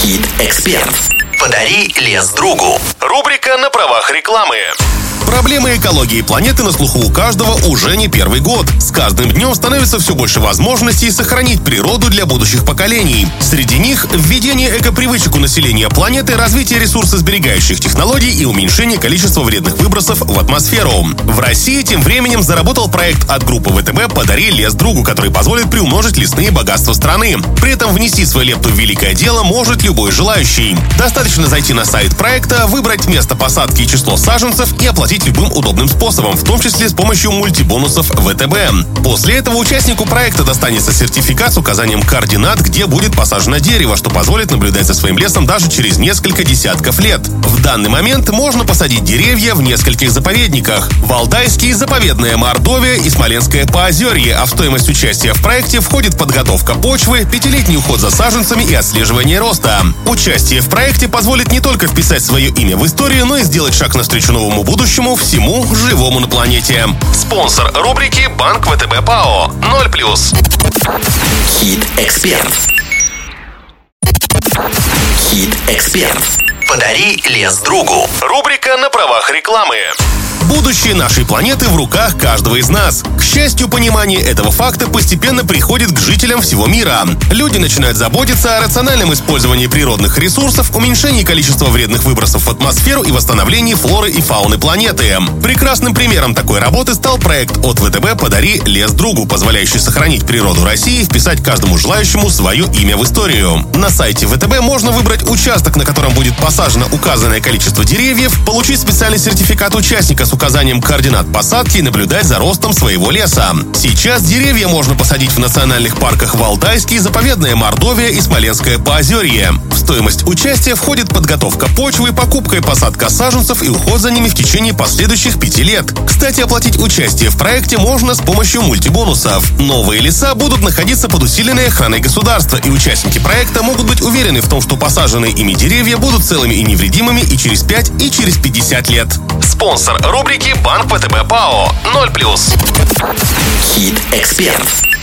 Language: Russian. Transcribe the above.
Хит-эксперт. Подари лес другу. Рубрика на правах рекламы. Проблемы экологии планеты на слуху у каждого уже не первый год. С каждым днем становится все больше возможностей сохранить природу для будущих поколений. Среди них введение экопривычек у населения планеты, развитие ресурсосберегающих технологий и уменьшение количества вредных выбросов в атмосферу. В России тем временем заработал проект от группы ВТБ «Подари лес другу», который позволит приумножить лесные богатства страны. При этом внести свое лепту в великое дело может любой желающий. Достаточно зайти на сайт проекта, выбрать место посадки и число саженцев и оплатить любым удобным способом, в том числе с помощью мультибонусов ВТБ. После этого участнику проекта достанется сертификат с указанием координат, где будет посажено дерево, что позволит наблюдать за своим лесом даже через несколько десятков лет. В данный момент можно посадить деревья в нескольких заповедниках. Валдайский, заповедная Мордовия и Смоленское Поозерье, а в стоимость участия в проекте входит подготовка почвы, пятилетний уход за саженцами и отслеживание роста. Участие в проекте позволит не только вписать свое имя в историю, но и сделать шаг навстречу новому будущему всему живому на планете. Спонсор рубрики Банк ВТБ ПАО 0+. Хит-эксперт. Хит-эксперт. Подари лес другу. Рубрика на правах рекламы. Будущее нашей планеты в руках каждого из нас. К счастью, понимание этого факта постепенно приходит к жителям всего мира. Люди начинают заботиться о рациональном использовании природных ресурсов, уменьшении количества вредных выбросов в атмосферу и восстановлении флоры и фауны планеты. Прекрасным примером такой работы стал проект от ВТБ «Подари лес другу», позволяющий сохранить природу России и вписать каждому желающему свое имя в историю. На сайте ВТБ можно выбрать участок, на котором будет посажено указанное количество деревьев, получить специальный сертификат участника с указанием координат посадки и наблюдать за ростом своего леса. Сейчас деревья можно посадить в национальных парках Валдайский, заповедная Мордовия и Смоленское Поозерье. В стоимость участия входит подготовка почвы, покупка и посадка саженцев и уход за ними в течение последующих пяти лет. Кстати, оплатить участие в проекте можно с помощью мультибонусов. Новые леса будут находиться под усиленной охраной государства, и участники проекта могут быть уверены в том, что посаженные ими деревья будут целыми и невредимыми и через 5, и через 50 лет. Спонсор рубрики Банк ВТБ ПАО 0+. Хит-эксперт.